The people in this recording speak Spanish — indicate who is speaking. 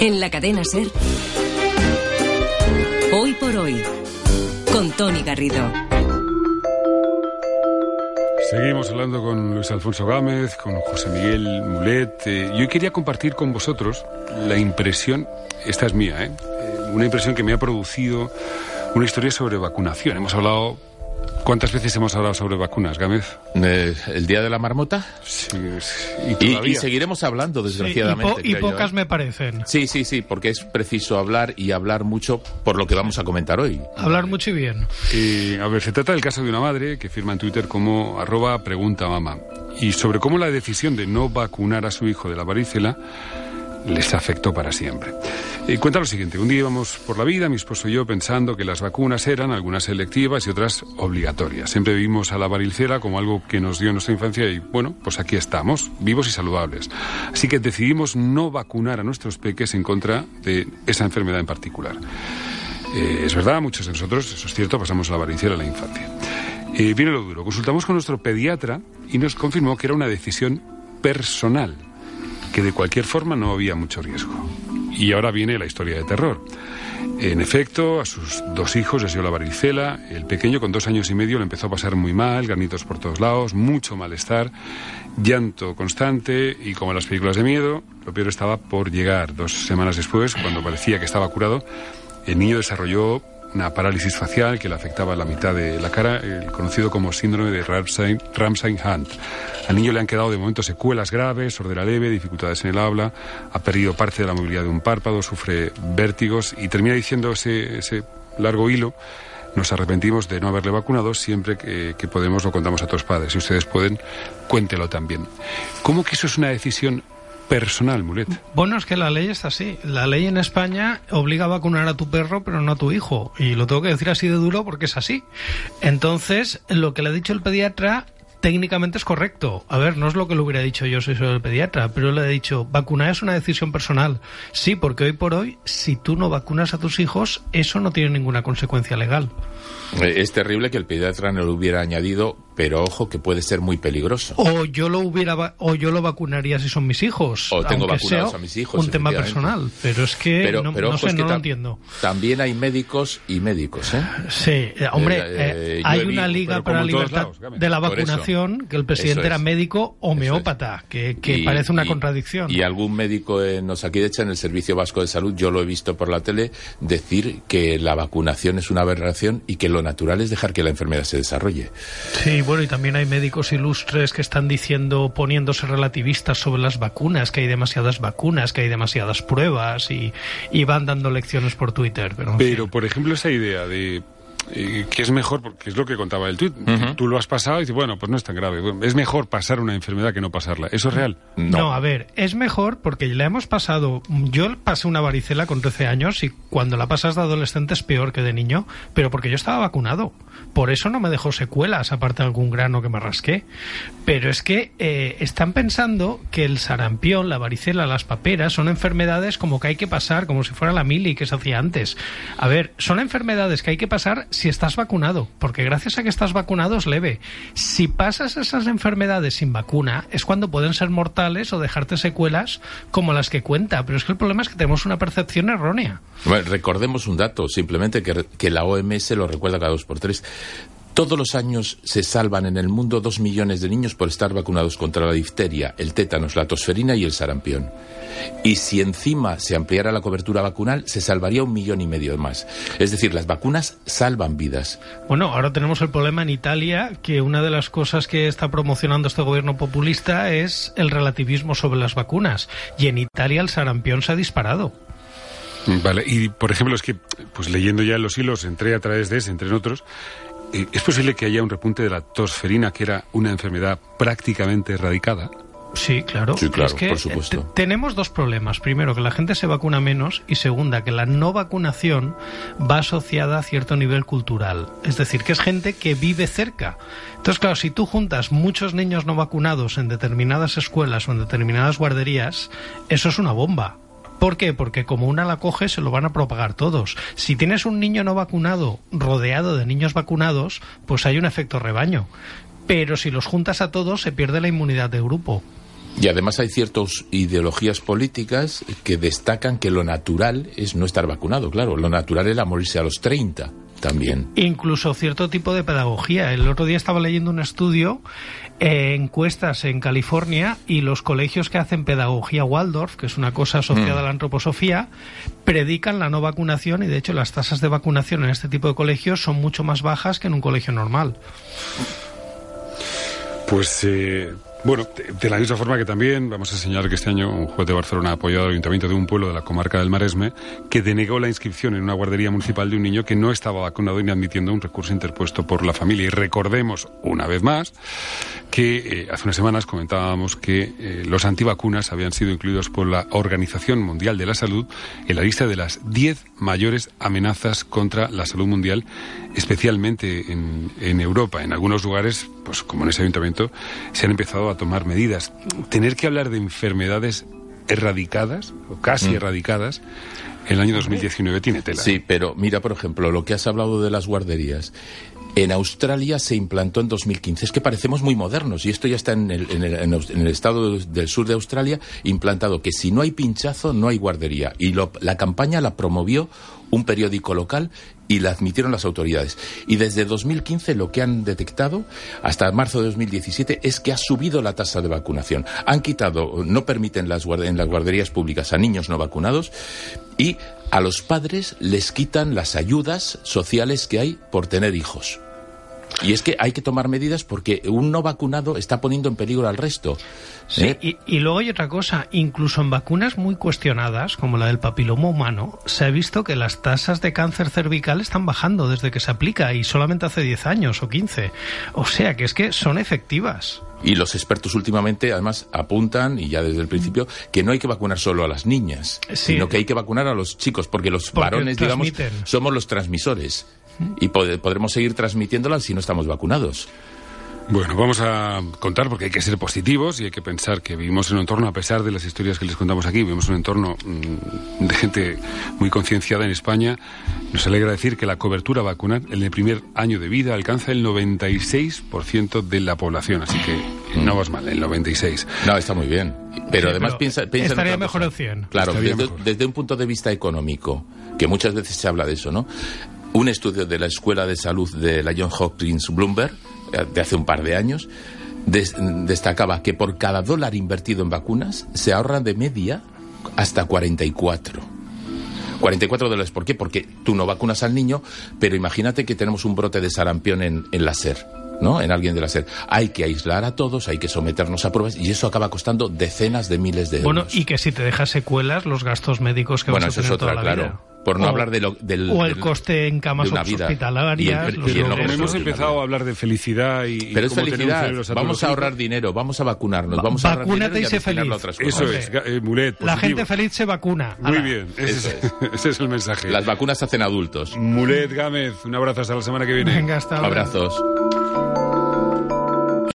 Speaker 1: En la cadena Ser. Hoy por hoy. Con Tony Garrido.
Speaker 2: Seguimos hablando con Luis Alfonso Gámez, con José Miguel Mulet. Eh, yo quería compartir con vosotros la impresión, esta es mía, ¿eh? Eh, una impresión que me ha producido una historia sobre vacunación. Hemos hablado ¿Cuántas veces hemos hablado sobre vacunas, Gámez?
Speaker 3: Eh, ¿El día de la marmota?
Speaker 2: Sí,
Speaker 3: y, y, seguiremos hablando, desgraciadamente.
Speaker 4: y, pocas me parecen.
Speaker 3: Sí, sí, sí, porque es preciso hablar y hablar mucho por lo que vamos a comentar hoy.
Speaker 4: Hablar mucho y bien.
Speaker 2: a ver, se trata del caso de una madre que firma en Twitter como arroba pregunta mamá. Y sobre cómo la decisión de no vacunar a su hijo de la varicela les afectó para siempre. Y cuenta lo siguiente, un día íbamos por la vida, mi esposo y yo, pensando que las vacunas eran algunas selectivas y otras obligatorias. Siempre vimos a la varicela como algo que nos dio nuestra infancia y bueno, pues aquí estamos, vivos y saludables. Así que decidimos no vacunar a nuestros peques en contra de esa enfermedad en particular. Eh, es verdad, muchos de nosotros, eso es cierto, pasamos a la varicela en la infancia. Eh, viene lo duro. Consultamos con nuestro pediatra y nos confirmó que era una decisión personal que de cualquier forma no había mucho riesgo. Y ahora viene la historia de terror. En efecto, a sus dos hijos les dio la varicela. El pequeño, con dos años y medio, le empezó a pasar muy mal, granitos por todos lados, mucho malestar, llanto constante y, como en las películas de miedo, lo peor estaba por llegar. Dos semanas después, cuando parecía que estaba curado, el niño desarrolló una parálisis facial que le afectaba la mitad de la cara, el conocido como síndrome de Ramsay-Hunt. Al niño le han quedado de momento secuelas graves, sordera leve, dificultades en el habla, ha perdido parte de la movilidad de un párpado, sufre vértigos y termina diciendo ese, largo hilo nos arrepentimos de no haberle vacunado, siempre que, que, podemos lo contamos a todos padres. Si ustedes pueden, cuéntelo también. ¿Cómo que eso es una decisión personal, Mulet.
Speaker 4: Bueno, es que la ley es así. La ley en España obliga a vacunar a tu perro, pero no a tu hijo. Y lo tengo que decir así de duro porque es así. Entonces, lo que le ha dicho el pediatra técnicamente es correcto. A ver, no es lo que le hubiera dicho yo si soy el pediatra, pero le he dicho, vacunar es una decisión personal. Sí, porque hoy por hoy, si tú no vacunas a tus hijos, eso no tiene ninguna consecuencia legal.
Speaker 3: Eh, es terrible que el pediatra no lo hubiera añadido, pero ojo que puede ser muy peligroso.
Speaker 4: O yo lo hubiera o yo lo vacunaría si son mis hijos.
Speaker 3: O tengo vacunados a mis hijos.
Speaker 4: Un tema personal, pero es que no, sé, no lo entiendo.
Speaker 3: También hay médicos y médicos, ¿eh?
Speaker 4: Sí, eh, hombre, eh, hay una liga para la libertad de la vacunación que el presidente era médico homeópata, que, parece una contradicción.
Speaker 3: Y algún médico en Osakidecha, en el Servicio Vasco de Salud, yo lo he visto por la tele, decir que la vacunación es una aberración y que lo natural es dejar que la enfermedad se desarrolle.
Speaker 4: Sí, bueno, y también hay médicos ilustres que están diciendo, poniéndose relativistas sobre las vacunas, que hay demasiadas vacunas, que hay demasiadas pruebas y, van dando lecciones por Twitter.
Speaker 2: Pero, pero por ejemplo, esa idea de eh, que es mejor, porque es lo que contaba el tuit, tú lo has pasado y dices, bueno, pues no es tan grave. Es mejor pasar una enfermedad que no pasarla. ¿Eso es real?
Speaker 4: No. a ver, es mejor porque le hemos pasado. Yo pasé una varicela con 13 años y cuando la pasas de adolescente es peor que de niño, pero porque yo estaba vacunado. Por eso no me dejó secuelas, aparte de algún grano que me rasqué. Pero es que eh, están pensando que el sarampión, la varicela, las paperas son enfermedades como que hay que pasar, como si fuera la mili que se hacía antes. A ver, son enfermedades que hay que pasar si estás vacunado, porque gracias a que estás vacunado es leve. Si pasas esas enfermedades sin vacuna, es cuando pueden ser mortales o dejarte secuelas como las que cuenta. Pero es que el problema es que tenemos una percepción errónea.
Speaker 3: Recordemos un dato, simplemente que, que la OMS lo recuerda cada dos por tres. Todos los años se salvan en el mundo dos millones de niños por estar vacunados contra la difteria, el tétanos, la tosferina y el sarampión. Y si encima se ampliara la cobertura vacunal, se salvaría un millón y medio más. Es decir, las vacunas salvan vidas.
Speaker 4: Bueno, ahora tenemos el problema en Italia, que una de las cosas que está promocionando este gobierno populista es el relativismo sobre las vacunas. Y en Italia el sarampión se ha disparado.
Speaker 2: Vale, y por ejemplo, es que, pues leyendo ya los hilos, entré a través de ese, entre otros, eh, ¿Es posible que haya un repunte de la tosferina, que era una enfermedad prácticamente erradicada?
Speaker 4: Sí, claro.
Speaker 3: Sí, claro, por supuesto.
Speaker 4: Tenemos dos problemas. Primero, que la gente se vacuna menos y segunda, que la no vacunación va asociada a cierto nivel cultural. Es decir, que es gente que vive cerca. Entonces, claro, si tú juntas muchos niños no vacunados en determinadas escuelas o en determinadas guarderías, eso es una bomba. ¿Por qué? Porque como una la coge, se lo van a propagar todos. Si tienes un niño no vacunado rodeado de niños vacunados, pues hay un efecto rebaño. Pero si los juntas a todos, se pierde la inmunidad de grupo.
Speaker 3: Y además hay ciertas ideologías políticas que destacan que lo natural es no estar vacunado, claro. Lo natural era morirse a los 30 también.
Speaker 4: Incluso cierto tipo de pedagogía. El otro día estaba leyendo un estudio, eh, encuestas en California, y los colegios que hacen pedagogía Waldorf, que es una cosa asociada
Speaker 3: Mm.
Speaker 4: a la antroposofía, predican la no vacunación y de hecho las tasas de vacunación en este tipo de colegios son mucho más bajas que en un colegio normal.
Speaker 2: Pues eh, bueno, de, la misma forma que también vamos a señalar que este año un juez de Barcelona ha apoyado al ayuntamiento de un pueblo de la comarca del Maresme que denegó la inscripción en una guardería municipal de un niño que no estaba vacunado y admitiendo un recurso interpuesto por la familia. Y recordemos una vez más que eh, hace unas semanas comentábamos que eh, los antivacunas habían sido incluidos por la Organización Mundial de la Salud en la lista de las 10 mayores amenazas contra la salud mundial, especialmente en, en Europa. En algunos lugares, pues como en ese ayuntamiento, se han empezado a tomar medidas. Tener que hablar de enfermedades erradicadas, o casi
Speaker 3: Mm.
Speaker 2: erradicadas, en el año 2019 tiene tela.
Speaker 3: Sí, pero mira, por ejemplo, lo que has hablado de las guarderías. En Australia se implantó en 2015. Es que parecemos muy modernos y esto ya está en el, en el- en el estado del sur de Australia implantado que si no hay pinchazo no hay guardería. Y lo- la campaña la promovió un periódico local y la admitieron las autoridades. Y desde 2015 lo que han detectado hasta marzo de 2017 es que ha subido la tasa de vacunación. Han quitado, no permiten las en las guarderías públicas a niños no vacunados y a los padres les quitan las ayudas sociales que hay por tener hijos. Y es que hay que tomar medidas porque un no vacunado está poniendo en peligro al resto.
Speaker 4: Sí,
Speaker 3: ¿eh?
Speaker 4: y, y luego hay otra cosa, incluso en vacunas muy cuestionadas, como la del papiloma humano, se ha visto que las tasas de cáncer cervical están bajando desde que se aplica y solamente hace 10 años o 15. O sea que es que son efectivas.
Speaker 3: Y los expertos últimamente, además, apuntan, y ya desde el principio, que no hay que vacunar solo a las niñas,
Speaker 4: Sí.
Speaker 3: sino que hay que vacunar a los chicos, porque los
Speaker 4: Porque
Speaker 3: varones, digamos, somos los transmisores. Y pod- podremos seguir transmitiéndolas si no estamos vacunados.
Speaker 2: Bueno, vamos a contar porque hay que ser positivos y hay que pensar que vivimos en un entorno, a pesar de las historias que les contamos aquí, vivimos en un entorno mm, de gente muy concienciada en España. Nos alegra decir que la cobertura vacunal en el primer año de vida alcanza el 96% de la población, así que no vas mal, el 96.
Speaker 3: No, está muy bien. Pero
Speaker 4: Sí,
Speaker 3: además
Speaker 4: pero
Speaker 3: piensa, piensa en
Speaker 4: estaría
Speaker 3: otra
Speaker 4: mejor
Speaker 3: cosa.
Speaker 4: el 100.
Speaker 3: Claro, desde,
Speaker 2: mejor.
Speaker 3: desde un punto de vista económico, que muchas veces se habla de eso, ¿no? Un estudio de la Escuela de Salud de la John Hopkins Bloomberg, eh, de hace un par de años, des- destacaba que por cada dólar invertido en vacunas se ahorran de media hasta 44. 44 dólares. ¿Por qué? Porque tú no vacunas al niño, pero imagínate que tenemos un brote de sarampión en, en la SER. ¿no? En alguien de la SER. Hay que aislar a todos, hay que someternos a pruebas y eso acaba costando decenas de miles de euros.
Speaker 4: Bueno, y que si te dejas secuelas, los gastos médicos que
Speaker 3: Bueno,
Speaker 4: vas a
Speaker 3: eso es
Speaker 4: tener
Speaker 3: otra,
Speaker 4: toda la
Speaker 3: claro.
Speaker 4: vida.
Speaker 3: Por no
Speaker 4: O-
Speaker 3: hablar de lo- del-
Speaker 4: O el
Speaker 3: del-
Speaker 4: coste en camas
Speaker 3: de una vida.
Speaker 4: hospitalarias.
Speaker 3: Y el-
Speaker 4: los
Speaker 3: y el
Speaker 2: hemos empezado a hablar de felicidad y, y
Speaker 3: Pero es
Speaker 2: tener un
Speaker 3: felicidad. Vamos a ahorrar dinero, vamos a vacunarnos,
Speaker 4: Va-
Speaker 3: vamos a ahorrar
Speaker 4: vacúnate
Speaker 3: dinero
Speaker 4: y sé feliz.
Speaker 3: a otras cosas.
Speaker 2: Eso es, eh, Mulet,
Speaker 4: La gente feliz se vacuna.
Speaker 2: Muy
Speaker 4: Ala.
Speaker 2: bien, ese es, ese es el mensaje.
Speaker 3: Las vacunas hacen adultos.
Speaker 2: Mulet Gámez, un abrazo hasta la semana que viene.
Speaker 4: Venga, hasta ahora.
Speaker 3: Abrazos.